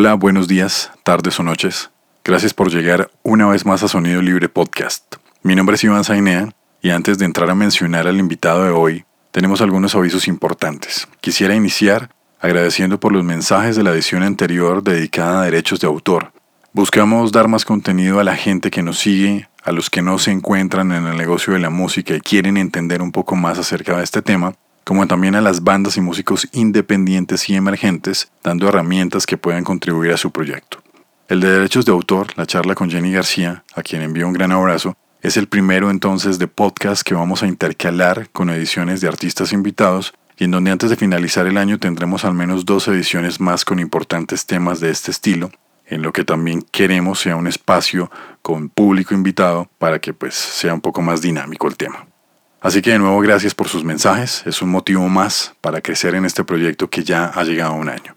Hola, buenos días, tardes o noches. Gracias por llegar una vez más a Sonido Libre Podcast. Mi nombre es Iván Zainea y antes de entrar a mencionar al invitado de hoy, tenemos algunos avisos importantes. Quisiera iniciar agradeciendo por los mensajes de la edición anterior dedicada a derechos de autor. Buscamos dar más contenido a la gente que nos sigue, a los que no se encuentran en el negocio de la música y quieren entender un poco más acerca de este tema, como también a las bandas y músicos independientes y emergentes, dando herramientas que puedan contribuir a su proyecto. El de derechos de autor, la charla con Jenny García, a quien envío un gran abrazo, es el primero entonces de podcast que vamos a intercalar con ediciones de artistas invitados y en donde antes de finalizar el año tendremos al menos dos ediciones más con importantes temas de este estilo, en lo que también queremos sea un espacio con público invitado para que pues sea un poco más dinámico el tema. Así que de nuevo gracias por sus mensajes, es un motivo más para crecer en este proyecto que ya ha llegado a un año.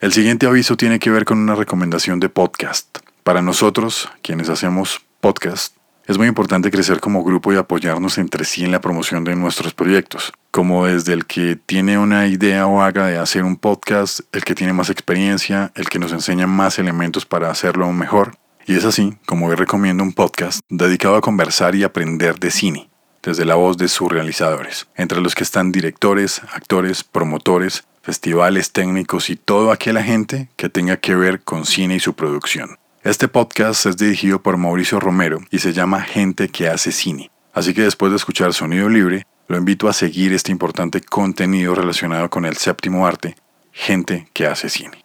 El siguiente aviso tiene que ver con una recomendación de podcast. Para nosotros, quienes hacemos podcast, es muy importante crecer como grupo y apoyarnos entre sí en la promoción de nuestros proyectos, como desde el que tiene una idea o haga de hacer un podcast, el que tiene más experiencia, el que nos enseña más elementos para hacerlo mejor. Y es así como hoy recomiendo un podcast dedicado a conversar y aprender de cine, desde la voz de sus realizadores, entre los que están directores, actores, promotores, festivales técnicos y toda aquella gente que tenga que ver con cine y su producción. Este podcast es dirigido por Mauricio Romero y se llama Gente que hace cine. Así que después de escuchar Sonido Libre, lo invito a seguir este importante contenido relacionado con el séptimo arte, Gente que hace cine.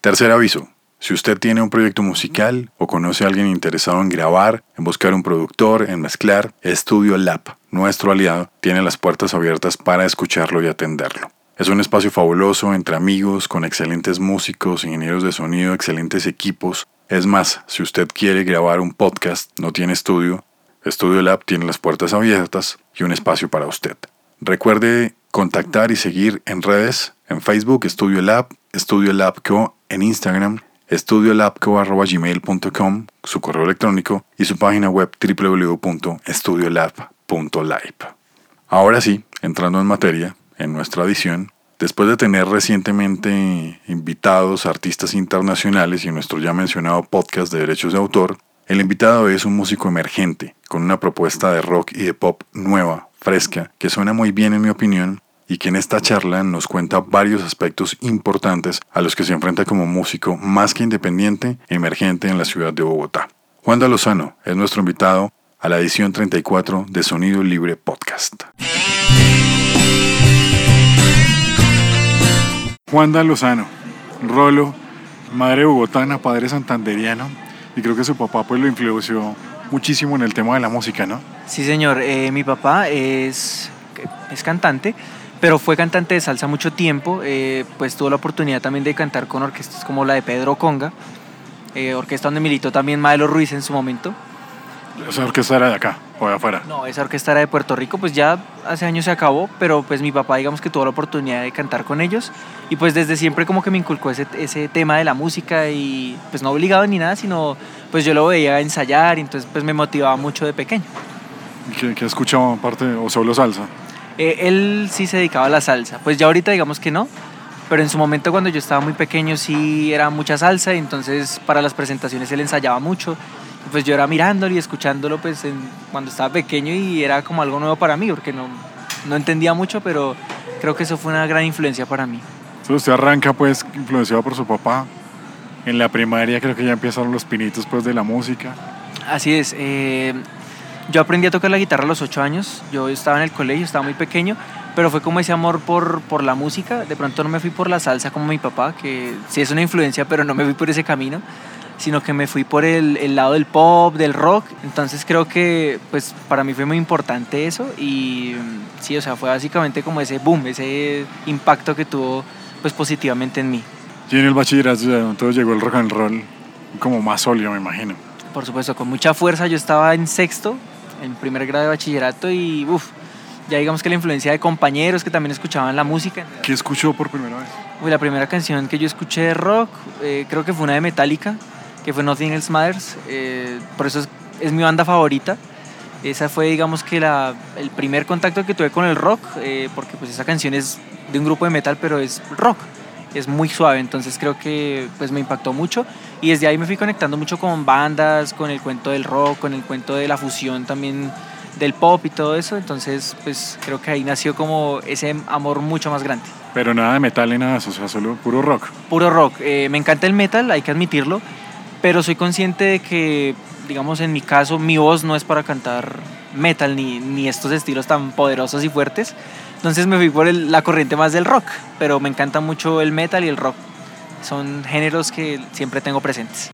Tercer aviso. Si usted tiene un proyecto musical o conoce a alguien interesado en grabar, en buscar un productor, en mezclar, Estudio Lab, nuestro aliado, tiene las puertas abiertas para escucharlo y atenderlo. Es un espacio fabuloso entre amigos, con excelentes músicos, ingenieros de sonido, excelentes equipos. Es más, si usted quiere grabar un podcast, no tiene estudio, Studio Lab tiene las puertas abiertas y un espacio para usted. Recuerde contactar y seguir en redes, en Facebook, Studio Lab, Studio Lab Co, en Instagram, estudiolabco.gmail.com, su correo electrónico y su página web www.studiolab.live. Ahora sí, entrando en materia, en nuestra edición, después de tener recientemente invitados artistas internacionales y nuestro ya mencionado podcast de derechos de autor, el invitado es un músico emergente, con una propuesta de rock y de pop nueva, fresca, que suena muy bien en mi opinión, y que en esta charla nos cuenta varios aspectos importantes a los que se enfrenta como músico más que independiente emergente en la ciudad de Bogotá. Juan de Lozano es nuestro invitado a la edición 34 de Sonido Libre Podcast. Juan Lozano, Rolo, madre bogotana, padre santanderiano, y creo que su papá pues lo influenció muchísimo en el tema de la música, ¿no? Sí, señor. Eh, mi papá es, es cantante, pero fue cantante de salsa mucho tiempo. Eh, pues tuvo la oportunidad también de cantar con orquestas como la de Pedro Conga, eh, orquesta donde militó también Maelo Ruiz en su momento. ¿Esa orquesta era de acá o de afuera? No, esa orquesta era de Puerto Rico, pues ya hace años se acabó, pero pues mi papá digamos que tuvo la oportunidad de cantar con ellos y pues desde siempre como que me inculcó ese, ese tema de la música y pues no obligado ni nada, sino pues yo lo veía ensayar y entonces pues me motivaba mucho de pequeño. ¿Qué, qué escuchaba aparte o solo salsa? Eh, él sí se dedicaba a la salsa, pues ya ahorita digamos que no, pero en su momento cuando yo estaba muy pequeño sí era mucha salsa y entonces para las presentaciones él ensayaba mucho pues yo era mirándolo y escuchándolo pues cuando estaba pequeño y era como algo nuevo para mí porque no, no entendía mucho, pero creo que eso fue una gran influencia para mí. Entonces usted arranca pues influenciado por su papá. En la primaria creo que ya empezaron los pinitos pues de la música. Así es. Eh, yo aprendí a tocar la guitarra a los ocho años. Yo estaba en el colegio, estaba muy pequeño, pero fue como ese amor por, por la música. De pronto no me fui por la salsa como mi papá, que sí es una influencia, pero no me fui por ese camino sino que me fui por el, el, lado del pop, del rock. Entonces creo que pues para mí fue muy importante eso y sí, o sea, fue básicamente como ese boom, ese impacto que tuvo pues positivamente en mí. Y en el bachillerato entonces llegó el rock and roll como más sólido, me imagino. Por supuesto, con mucha fuerza. Yo estaba en sexto, en primer grado de bachillerato y uff, ya digamos que la influencia de compañeros que también escuchaban la música. ¿Qué escuchó por primera vez? Uy, la primera canción que yo escuché de rock, eh, creo que fue una de Metallica, que fue Nothing Else Matters. Eh, por eso es, mi banda favorita. Esa fue, digamos que, la, el primer contacto que tuve con el rock, eh, porque pues esa canción es de un grupo de metal, pero es rock. Es muy suave, entonces creo que pues me impactó mucho y desde ahí me fui conectando mucho con bandas, con el cuento del rock, con el cuento de la fusión también del pop y todo eso, entonces pues creo que ahí nació como ese amor mucho más grande. Pero nada de metal ni nada de eso, o sea, solo puro rock. Puro rock, eh, me encanta el metal, hay que admitirlo, pero soy consciente de que, digamos en mi caso, mi voz no es para cantar metal ni, ni estos estilos tan poderosos y fuertes, entonces me fui por la corriente más del rock, pero me encanta mucho el metal y el rock. Son géneros que siempre tengo presentes.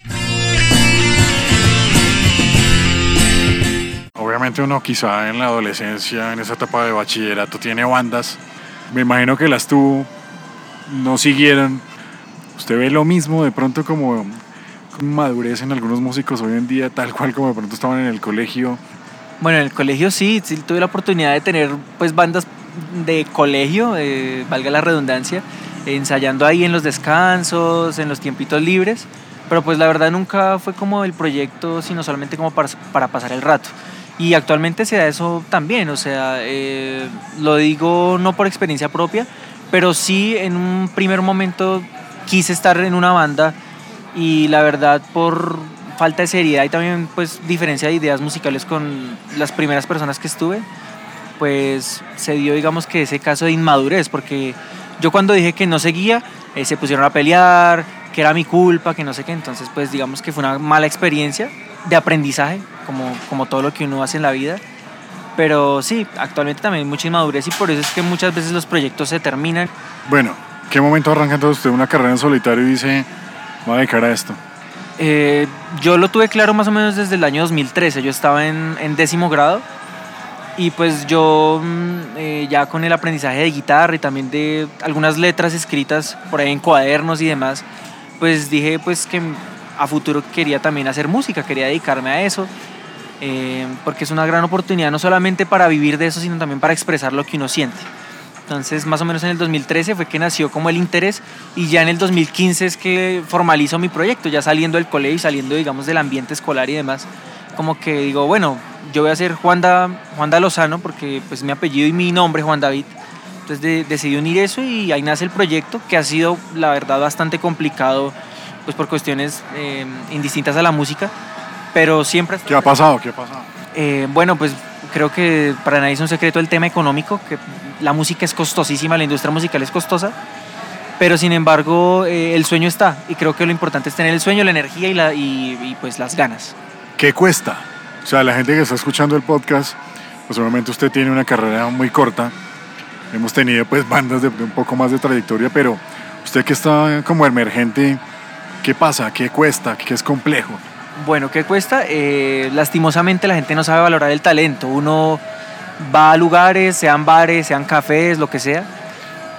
Obviamente uno quizá en la adolescencia, en esa etapa de bachillerato, tiene bandas. Me imagino que las tuvo, no siguieron. ¿Usted ve lo mismo de pronto como madurez en algunos músicos hoy en día, tal cual como de pronto estaban en el colegio? Bueno, en el colegio sí, sí tuve la oportunidad de tener pues bandas de colegio, eh, valga la redundancia, ensayando ahí en los descansos, en los tiempitos libres, pero pues la verdad nunca fue como el proyecto, sino solamente como para, para pasar el rato. Y actualmente se da eso también, o sea, eh, lo digo no por experiencia propia, pero sí en un primer momento quise estar en una banda y la verdad por falta de seriedad y también pues diferencia de ideas musicales con las primeras personas que estuve, pues se dio, digamos que ese caso de inmadurez, porque yo cuando dije que no seguía, eh, se pusieron a pelear, que era mi culpa, que no sé qué, entonces pues digamos que fue una mala experiencia de aprendizaje, como, como todo lo que uno hace en la vida. Pero sí, actualmente también hay mucha inmadurez y por eso es que muchas veces los proyectos se terminan. Bueno, ¿qué momento arranca entonces usted una carrera en solitario y dice, voy a dedicar a esto? Eh, yo lo tuve claro más o menos desde el año 2013, yo estaba en, en décimo grado y pues yo mm, eh, ya con el aprendizaje de guitarra y también de algunas letras escritas por ahí en cuadernos y demás, pues dije pues que a futuro quería también hacer música, quería dedicarme a eso, eh, porque es una gran oportunidad no solamente para vivir de eso, sino también para expresar lo que uno siente. Entonces, más o menos en el 2013 fue que nació como el interés y ya en el 2015 es que formalizo mi proyecto, ya saliendo del colegio y saliendo, digamos, del ambiente escolar y demás. Como que digo, bueno, yo voy a ser Juan da, Lozano porque pues mi apellido y mi nombre Juan David. Entonces decidí unir eso y ahí nace el proyecto que ha sido la verdad bastante complicado pues por cuestiones eh, indistintas a la música, pero siempre... ¿Qué ha pasado? ¿Qué ha pasado? Eh, bueno, pues creo que para nadie es un secreto el tema económico, que la música es costosísima, la industria musical es costosa, pero sin embargo eh, el sueño está y creo que lo importante es tener el sueño, la energía y, la, y, y pues las ganas. ¿Qué cuesta? O sea, la gente que está escuchando el podcast, pues obviamente usted tiene una carrera muy corta. Hemos tenido pues bandas de un poco más de trayectoria, pero usted que está como emergente, ¿qué pasa? ¿Qué cuesta? ¿Qué es complejo? Bueno, ¿qué cuesta? Eh, lastimosamente la gente no sabe valorar el talento. Uno va a lugares, sean bares, sean cafés, lo que sea,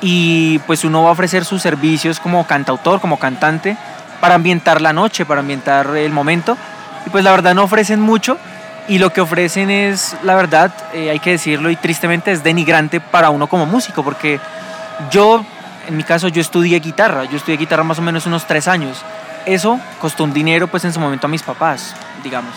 y pues uno va a ofrecer sus servicios como cantautor, como cantante, para ambientar la noche, para ambientar el momento. Y pues la verdad no ofrecen mucho y lo que ofrecen es, la verdad, eh, hay que decirlo y tristemente es denigrante para uno como músico, porque yo, en mi caso, yo estudié guitarra, yo estudié guitarra más o menos unos tres años. Eso costó un dinero pues en su momento a mis papás, digamos.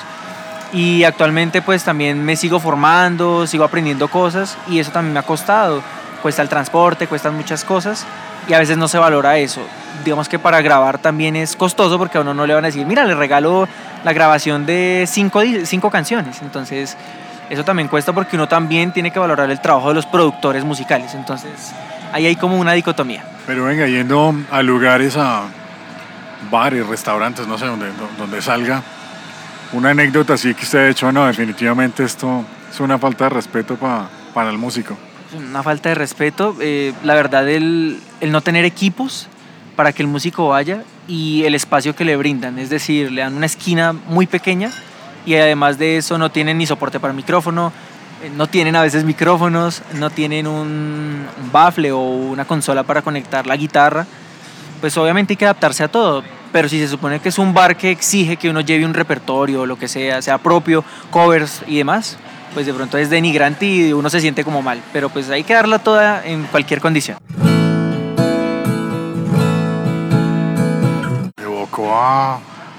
Y actualmente pues también me sigo formando, sigo aprendiendo cosas y eso también me ha costado. Cuesta el transporte, cuestan muchas cosas y a veces no se valora eso. Digamos que para grabar también es costoso porque a uno no le van a decir, mira, le regalo la grabación de cinco, cinco canciones. Entonces, eso también cuesta porque uno también tiene que valorar el trabajo de los productores musicales. Entonces, ahí hay como una dicotomía. Pero venga, yendo a lugares, a bares, restaurantes, no sé, donde, donde salga, una anécdota así que usted ha hecho, no, definitivamente esto es una falta de respeto para el músico. Una falta de respeto, eh, la verdad, el, el no tener equipos para que el músico vaya y el espacio que le brindan. Es decir, le dan una esquina muy pequeña y además de eso no tienen ni soporte para micrófono, eh, no tienen a veces micrófonos, no tienen un, bafle o una consola para conectar la guitarra. Pues obviamente hay que adaptarse a todo, pero si se supone que es un bar que exige que uno lleve un repertorio o lo que sea, sea propio, covers y demás, pues de pronto es denigrante y uno se siente como mal, pero pues hay que darla toda en cualquier condición. A,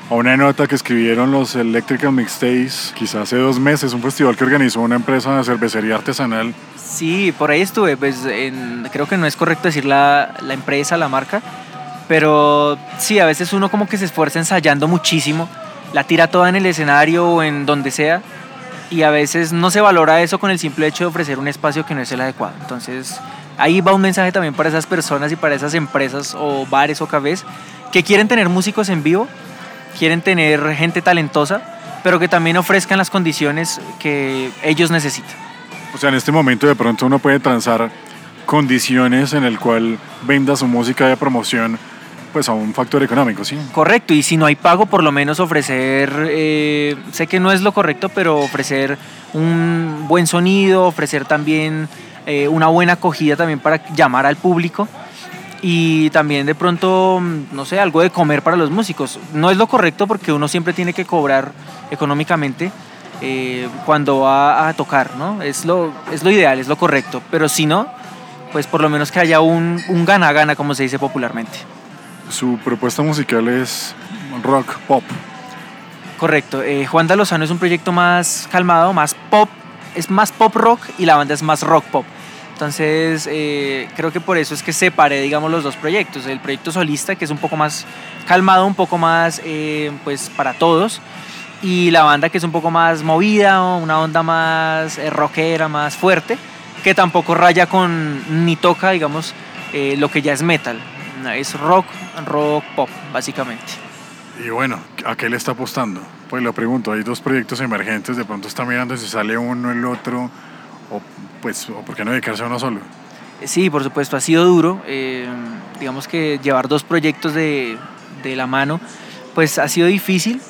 una nota que escribieron los Electrical Mixtape, quizás hace dos meses, un festival que organizó una empresa de cervecería artesanal. Sí, por ahí estuve, pues creo que no es correcto decir la, la empresa, la marca, Pero sí, a veces uno como que se esfuerza ensayando muchísimo, la tira toda en el escenario o en donde sea, y a veces no se valora eso con el simple hecho de ofrecer un espacio que no es el adecuado. Entonces, ahí va un mensaje también para esas personas y para esas empresas o bares o cafés que quieren tener músicos en vivo, quieren tener gente talentosa, pero que también ofrezcan las condiciones que ellos necesitan. O sea, en este momento de pronto uno puede transar condiciones en el cual venda su música de promoción pues a un factor económico, ¿sí? Correcto, y si no hay pago, por lo menos ofrecer, eh, sé que no es lo correcto, pero ofrecer un buen sonido, ofrecer también eh, una buena acogida también para llamar al público y también de pronto, no sé, algo de comer para los músicos. No es lo correcto porque uno siempre tiene que cobrar económicamente eh, cuando va a tocar, ¿no? Es lo, es lo ideal, es lo correcto, pero si no, pues por lo menos que haya un gana-gana, como se dice popularmente. Su propuesta musical es rock pop. Correcto. Eh, Juan Dalozano es un proyecto más calmado, más pop, es más pop rock y la banda es más rock pop. Entonces, eh, creo que por eso es que separé, digamos, los dos proyectos. El proyecto solista, que es un poco más calmado, un poco más, eh, pues, para todos. Y la banda, que es un poco más movida, una onda más rockera, más fuerte, que tampoco raya con, ni toca, digamos, lo que ya es metal es rock, rock pop, básicamente. Y bueno, ¿a qué le está apostando? Pues lo pregunto, hay dos proyectos emergentes, de pronto está mirando si sale uno, el otro, pues, o ¿por qué no dedicarse a uno solo? Sí, por supuesto, ha sido duro. Eh, digamos que llevar dos proyectos de, de, la mano, pues ha sido difícil,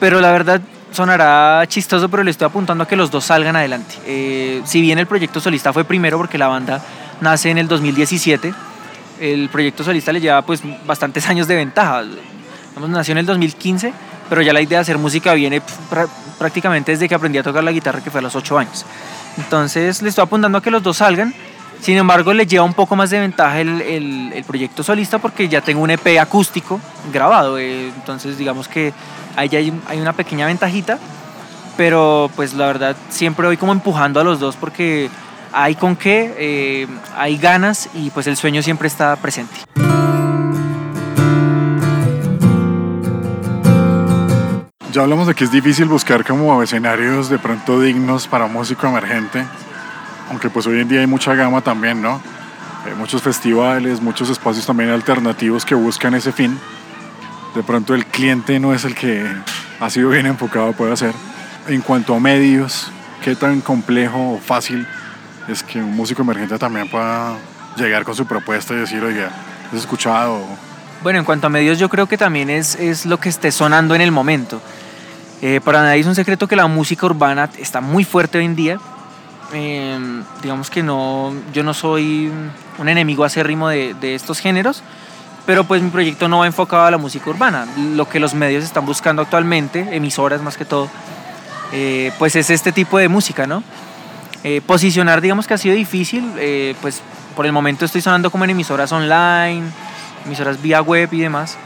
pero la verdad sonará chistoso, pero le estoy apuntando a que los dos salgan adelante. Eh, si bien el proyecto solista fue primero porque la banda nace en el 2017, el proyecto solista le lleva pues bastantes años de ventaja. nació en el 2015, pero ya la idea de hacer música viene prácticamente desde que aprendí a tocar la guitarra, que fue a los 8 años. Entonces le estoy apuntando a que los dos salgan. Sin embargo, le lleva un poco más de ventaja el, el, proyecto solista porque ya tengo un EP acústico grabado. Eh, entonces, digamos que ahí hay, hay una pequeña ventajita. Pero pues la verdad siempre voy como empujando a los dos porque hay con qué, eh, hay ganas y pues el sueño siempre está presente. Ya hablamos de que es difícil buscar como escenarios de pronto dignos para músico emergente, aunque pues hoy en día hay mucha gama también, ¿no? Hay muchos festivales, muchos espacios también alternativos que buscan ese fin. De pronto el cliente no es el que ha sido bien enfocado puede ser. En cuanto a medios, ¿qué tan complejo o fácil es que un músico emergente también pueda llegar con su propuesta y decir, oiga, ¿has escuchado? Bueno, en cuanto a medios, yo creo que también es, es lo que esté sonando en el momento. Eh, para nadie es un secreto que la música urbana está muy fuerte hoy en día. Em, digamos que no, yo no soy un enemigo acérrimo de, de estos géneros, pero pues mi proyecto no va enfocado a la música urbana. Lo que los medios están buscando actualmente, emisoras más que todo, eh, pues es este tipo de música, ¿no? Eh, posicionar, digamos que ha sido difícil, pues por el momento estoy sonando como en emisoras online, emisoras vía web y demás.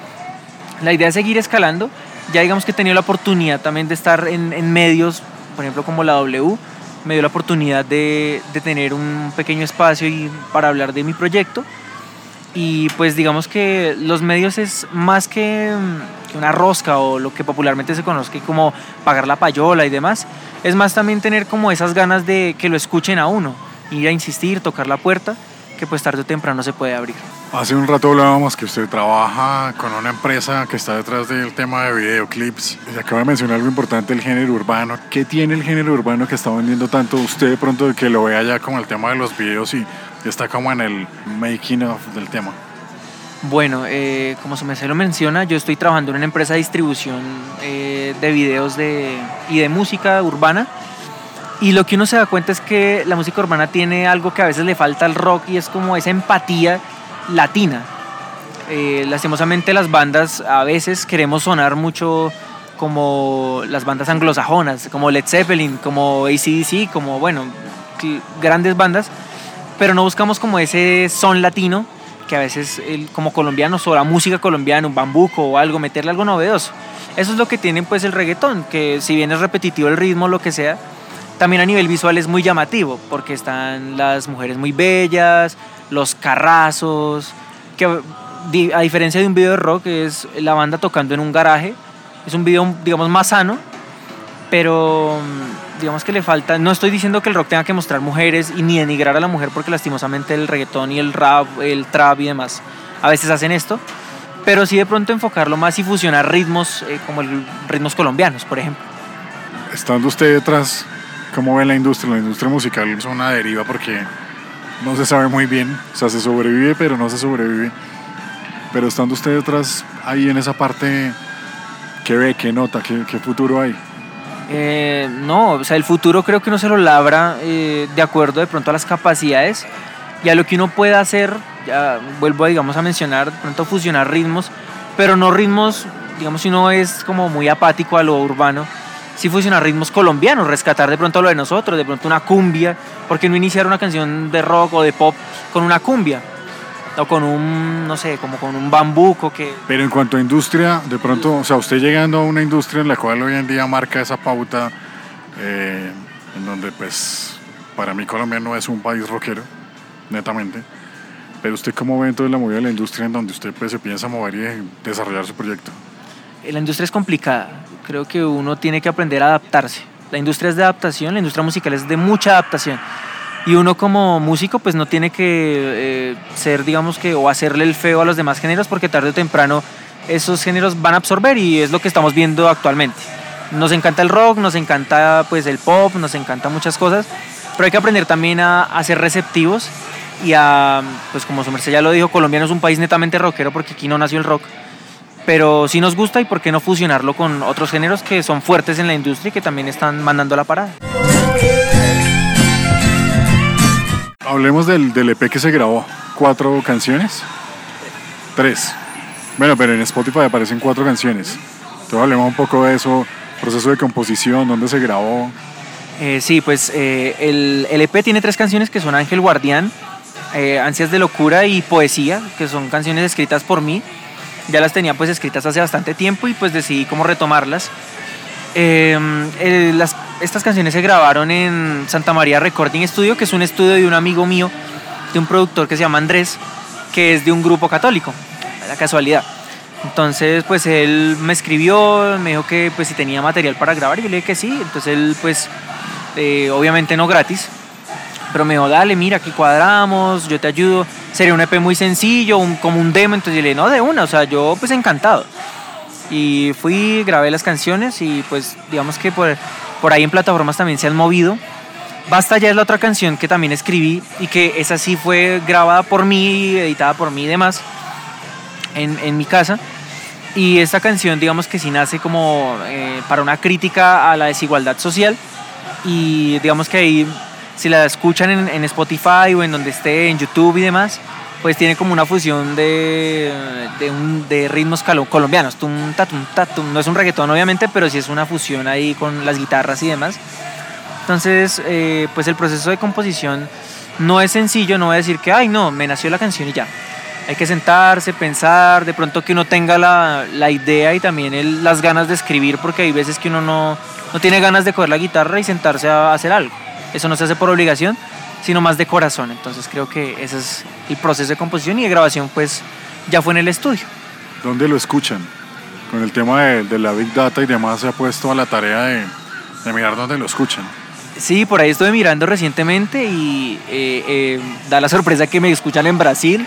La idea es seguir escalando. Ya digamos que he tenido la oportunidad también de estar en, medios, por ejemplo como la W, me dio la oportunidad de, de tener un pequeño espacio y, para hablar de mi proyecto. Y pues digamos que los medios es más que, que, una rosca o lo que popularmente se conoce como pagar la payola y demás. Es más también tener como esas ganas de que lo escuchen a uno, ir a insistir, tocar la puerta, que pues tarde o temprano se puede abrir. Hace un rato hablábamos que usted trabaja con una empresa que está detrás del tema de videoclips. Y acaba de mencionar algo importante, el género urbano. ¿Qué tiene el género urbano que está vendiendo tanto usted de pronto que lo vea ya como el tema de los videos y está como en el making of del tema? Bueno, eh, como se lo menciona, yo estoy trabajando en una empresa de distribución eh, de videos de, y de música urbana. Y lo que uno se da cuenta es que la música urbana tiene algo que a veces le falta al rock y es como esa empatía latina. Eh, lastimosamente las bandas a veces queremos sonar mucho como las bandas anglosajonas, como Led Zeppelin, como ACDC, como bueno, grandes bandas, pero no buscamos como ese son latino que a veces como colombianos o la música colombiana, un bambuco o algo, meterle algo novedoso. Eso es lo que tiene pues el reggaetón, que si bien es repetitivo el ritmo, lo que sea, también a nivel visual es muy llamativo, porque están las mujeres muy bellas, los carrazos, que a diferencia de un video de rock, es la banda tocando en un garaje. Es un video, digamos, más sano, pero mm, digamos que le falta. No estoy diciendo que el rock tenga que mostrar mujeres y ni denigrar a la mujer, porque lastimosamente el reggaetón y el rap, el trap y demás a veces hacen esto. Pero sí de pronto enfocarlo más y fusionar ritmos eh, como el, ritmos colombianos, por ejemplo. Estando usted detrás, ¿cómo ve la industria? La industria musical es una deriva porque no se sabe muy bien. O sea, se sobrevive, pero no se sobrevive. Pero estando usted detrás, ahí en esa parte, ¿qué ve? ¿Qué nota? ¿Qué, qué futuro hay? Eh, no, o sea, el futuro creo que uno se lo labra eh, de acuerdo de pronto a las capacidades y a lo que uno pueda hacer, ya vuelvo digamos a mencionar, de pronto fusionar ritmos, pero no ritmos, digamos si uno es como muy apático a lo urbano, sí fusionar ritmos colombianos, rescatar de pronto lo de nosotros, de pronto una cumbia, porque no iniciar una canción de rock o de pop con una cumbia? O con un, no sé, como con un bambuco que... Pero en cuanto a industria, de pronto, o sea, usted llegando a una industria en la cual hoy en día marca esa pauta, eh, en donde pues para mí Colombia no es un país rockero, netamente, pero usted cómo ve entonces la movida de la industria en donde usted pues se piensa mover y desarrollar su proyecto. La industria es complicada. Creo que uno tiene que aprender a adaptarse. La industria es de adaptación, la industria musical es de mucha adaptación. Y uno como músico pues no tiene que eh, ser, digamos que, o hacerle el feo a los demás géneros porque tarde o temprano esos géneros van a absorber y es lo que estamos viendo actualmente. Nos encanta el rock, nos encanta pues el pop, nos encanta muchas cosas, pero hay que aprender también a, a ser receptivos y a, pues como su merced ya lo dijo, Colombia no es un país netamente rockero porque aquí no nació el rock, pero sí nos gusta y por qué no fusionarlo con otros géneros que son fuertes en la industria y que también están mandando la parada. Hablemos del, del EP que se grabó. ¿Cuatro canciones? Tres. Bueno, pero en Spotify aparecen cuatro canciones. Entonces hablemos un poco de eso, proceso de composición, dónde se grabó. Eh, sí, pues eh, el, el EP tiene tres canciones que son Ángel Guardián, eh, Ansias de Locura y Poesía, que son canciones escritas por mí. Ya las tenía pues escritas hace bastante tiempo y pues decidí cómo retomarlas. Eh, estas canciones se grabaron en Santa María Recording Studio, que es un estudio de un amigo mío, de un productor que se llama Andrés, que es de un grupo católico, la casualidad. Entonces, pues él me escribió, me dijo que pues si tenía material para grabar y yo le dije que sí. Entonces él pues eh, obviamente no gratis, pero me dijo, dale, mira, aquí cuadramos, yo te ayudo. Sería un EP muy sencillo, un- como un demo, entonces yo le dije, no, de una, o sea, yo pues encantado. Y fui, grabé las canciones y pues digamos que por, por ahí en plataformas también se han movido. Basta ya es la otra canción que también escribí y que esa sí fue grabada por mí, editada por mí y demás en, en mi casa. Y esta canción digamos que sí nace como eh, para una crítica a la desigualdad social y digamos que ahí si la escuchan en, en Spotify o en donde esté, en YouTube y demás, pues tiene como una fusión de, de, un- de ritmos colombianos. Tum. No es un reggaetón obviamente, pero sí es una fusión ahí con las guitarras y demás. Entonces, eh, pues el proceso de composición no es sencillo, no voy a decir que, ay, no, me nació la canción y ya. Hay que sentarse, pensar, de pronto que uno tenga la, la idea y también el- las ganas de escribir, porque hay veces que uno no, no tiene ganas de coger la guitarra y sentarse a hacer algo. Eso no se hace por obligación, sino más de corazón. Entonces creo que ese es el proceso de composición y de grabación, pues ya fue en el estudio. ¿Dónde lo escuchan? Con el tema de, de la Big Data y demás se ha puesto a la tarea de, de mirar dónde lo escuchan. Sí, por ahí estuve mirando recientemente y eh, eh, da la sorpresa que me escuchan en Brasil,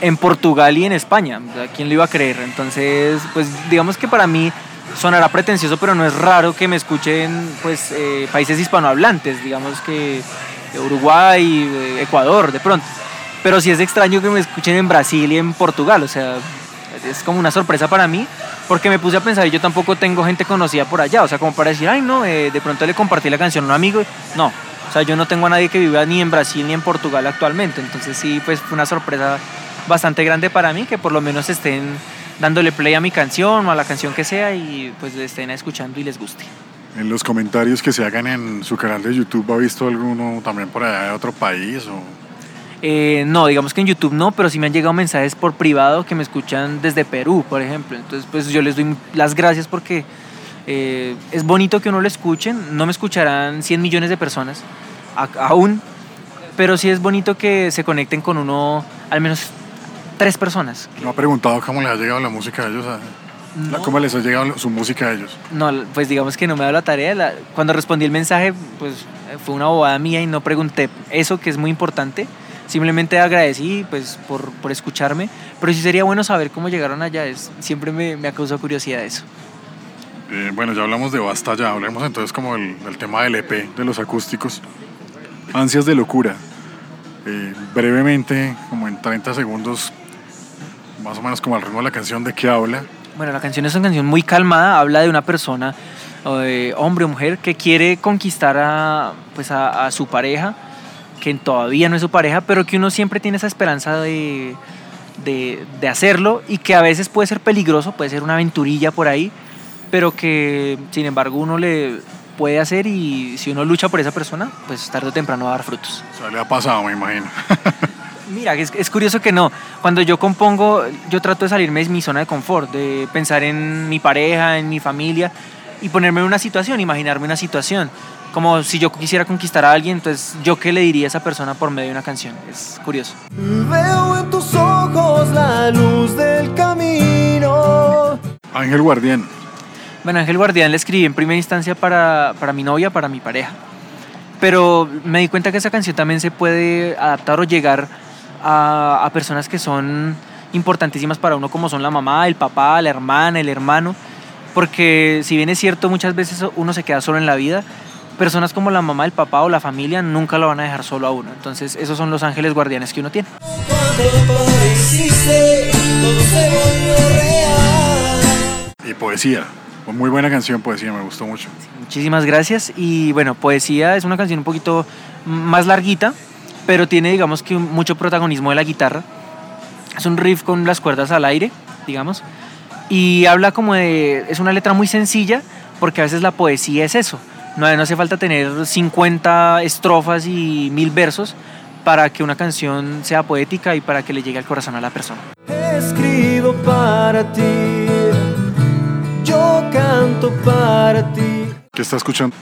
en Portugal y en España. ¿Quién lo iba a creer? Entonces, pues digamos que para mí sonará pretencioso, pero no es raro que me escuchen pues eh, países hispanohablantes, digamos que Uruguay, eh, Ecuador, de pronto. Pero sí es extraño que me escuchen en Brasil y en Portugal, o sea, es como una sorpresa para mí, porque me puse a pensar y yo tampoco tengo gente conocida por allá, o sea, como para decir, ay, no, eh, de pronto le compartí la canción a un amigo, no, o sea, yo no tengo a nadie que viva ni en Brasil ni en Portugal actualmente, entonces sí, pues fue una sorpresa bastante grande para mí que por lo menos estén dándole play a mi canción o a la canción que sea y pues estén escuchando y les guste. En los comentarios que se hagan en su canal de YouTube, ¿ha visto alguno también por allá de otro país? O... Eh, no, digamos que en YouTube no, pero sí me han llegado mensajes por privado que me escuchan desde Perú, por ejemplo. Entonces, pues yo les doy las gracias porque eh, es bonito que uno lo escuchen. No me escucharán 100 millones de personas aún, pero sí es bonito que se conecten con uno al menos tres personas. ¿No ha preguntado cómo les ha llegado la música a ellos? A, No. ¿Cómo les ha llegado su música a ellos? No, pues digamos que no me da la tarea. La- cuando respondí el mensaje, pues eh, fue una bobada mía y no pregunté eso, que es muy importante. Simplemente agradecí pues, por, por escucharme. Pero sí sería bueno saber cómo llegaron allá. Es, siempre me, me ha causado curiosidad eso. Eh, bueno, ya hablamos de Basta Ya, hablemos entonces como el, el tema del EP, de los acústicos. Ansias de locura. Eh, brevemente, como en 30 segundos, más o menos como al ritmo de la canción, ¿de qué habla? Bueno, la canción es una canción muy calmada. Habla de una persona, eh, hombre o mujer, que quiere conquistar a, pues a, a su pareja, que todavía no es su pareja, pero que uno siempre tiene esa esperanza de, de, de hacerlo y que a veces puede ser peligroso, puede ser una aventurilla por ahí, pero que sin embargo uno le puede hacer y si uno lucha por esa persona, pues tarde o temprano va a dar frutos. O sea, le ha pasado, me imagino. Mira, es, es curioso que no. Cuando yo compongo, yo trato de salirme de mi zona de confort, de pensar en mi pareja, en mi familia y ponerme en una situación, imaginarme una situación. Como si yo quisiera conquistar a alguien, entonces yo qué le diría a esa persona por medio de una canción. Es curioso. Veo en tus ojos la luz del camino. Ángel Guardián. Bueno, Ángel Guardián le escribí en primera instancia para, para mi novia, para mi pareja. Pero me di cuenta que esa canción también se puede adaptar o llegar a, a personas que son importantísimas para uno, como son la mamá, el papá, la hermana, el hermano. Porque si bien es cierto, muchas veces uno se queda solo en la vida, personas como la mamá, el papá o la familia nunca lo van a dejar solo a uno. Entonces esos son los ángeles guardianes que uno tiene. Y poesía. Muy buena canción, poesía, me gustó mucho. Muchísimas gracias. Y bueno, Poesía es una canción un poquito más larguita, pero tiene, digamos que, mucho protagonismo de la guitarra. Es un riff con las cuerdas al aire, digamos. Y habla como de. Es una letra muy sencilla, porque a veces la poesía es eso. No, no hace falta tener 50 estrofas y mil versos para que una canción sea poética y para que le llegue al corazón a la persona. Escribo para ti. Yo canto para ti. ¿Qué está escuchando?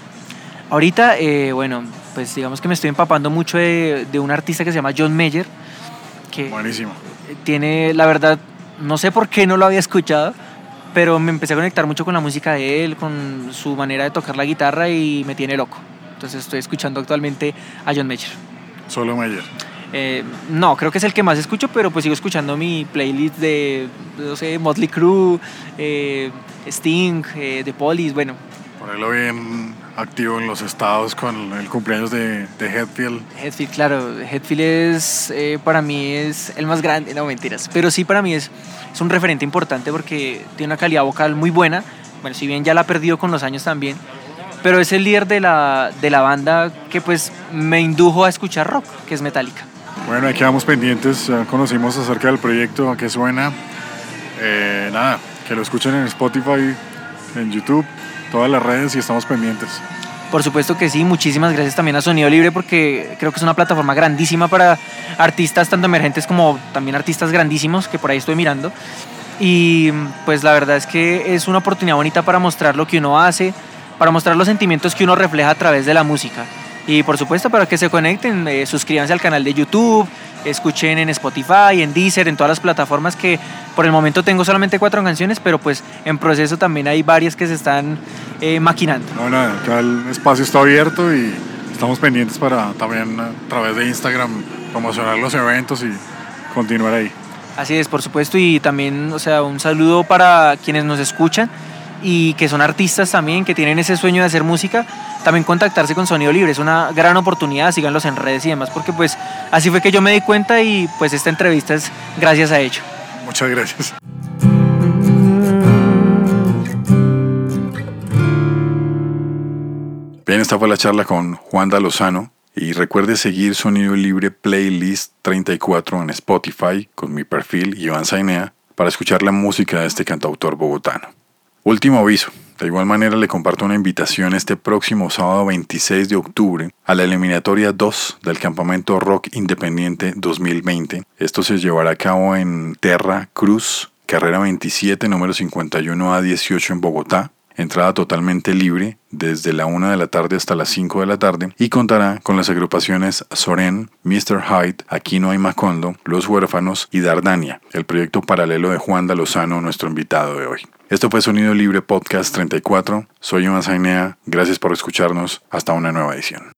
Ahorita, eh, bueno, pues digamos que me estoy empapando mucho de, de un artista que se llama John Mayer, que Buenísimo. tiene, la verdad, no sé por qué no lo había escuchado, pero me empecé a conectar mucho con la música de él, con su manera de tocar la guitarra y me tiene loco. Entonces estoy escuchando actualmente a John Mayer. Solo Meyer. Eh, no, creo que es el que más escucho, pero pues sigo escuchando mi playlist de, no sé, Motley Crue, eh, Sting, eh, The Police, bueno, Por ahí lo vi en- activo en los estados con el cumpleaños de, de Hetfield. Hetfield, claro, Hetfield es, eh, para mí es el más grande, no mentiras, pero sí para mí es, es un referente importante porque tiene una calidad vocal muy buena, bueno, si bien ya la ha perdido con los años también, pero es el líder de la, de la banda que pues me indujo a escuchar rock, que es Metallica. Bueno, ahí quedamos pendientes, ya conocimos acerca del proyecto, a qué suena. Eh, nada, que lo escuchen en Spotify, en YouTube, todas las redes y estamos pendientes. Por supuesto que sí, muchísimas gracias también a Sonido Libre porque creo que es una plataforma grandísima para artistas tanto emergentes como también artistas grandísimos que por ahí estoy mirando. Y pues la verdad es que es una oportunidad bonita para mostrar lo que uno hace, para mostrar los sentimientos que uno refleja a través de la música. Y por supuesto para que se conecten, eh, suscríbanse al canal de YouTube, escuchen en Spotify, en Deezer, en todas las plataformas que por el momento tengo solamente cuatro canciones, pero pues en proceso también hay varias que se están eh, maquinando. No, nada, acá el espacio está abierto y estamos pendientes para también a través de Instagram promocionar los eventos y continuar ahí. Así es, por supuesto, y también, o sea, un saludo para quienes nos escuchan y que son artistas también, que tienen ese sueño de hacer música, también contactarse con Sonido Libre, es una gran oportunidad, síganlos en redes y demás, porque pues así fue que yo me di cuenta y pues esta entrevista es gracias a ello. Muchas gracias. Bien, esta fue la charla con Juan Lozano y recuerde seguir Sonido Libre Playlist 34 en Spotify con mi perfil Iván Zainea para escuchar la música de este cantautor bogotano. Último aviso. De igual manera le comparto una invitación este próximo sábado 26 de octubre a la eliminatoria 2 del Campamento Rock Independiente 2020. Esto se llevará a cabo en Terra Cruz, carrera 27, número 51 a 18 en Bogotá, entrada totalmente libre desde la 1 de la tarde hasta las 5 de la tarde y contará con las agrupaciones Soren, Mr. Hyde, Aquí no hay Macondo, Los Huérfanos y Dardania, el proyecto paralelo de Juan Dalozano, nuestro invitado de hoy. Esto fue Sonido Libre Podcast 34. Soy Iván Zainea. Gracias por escucharnos. Hasta una nueva edición.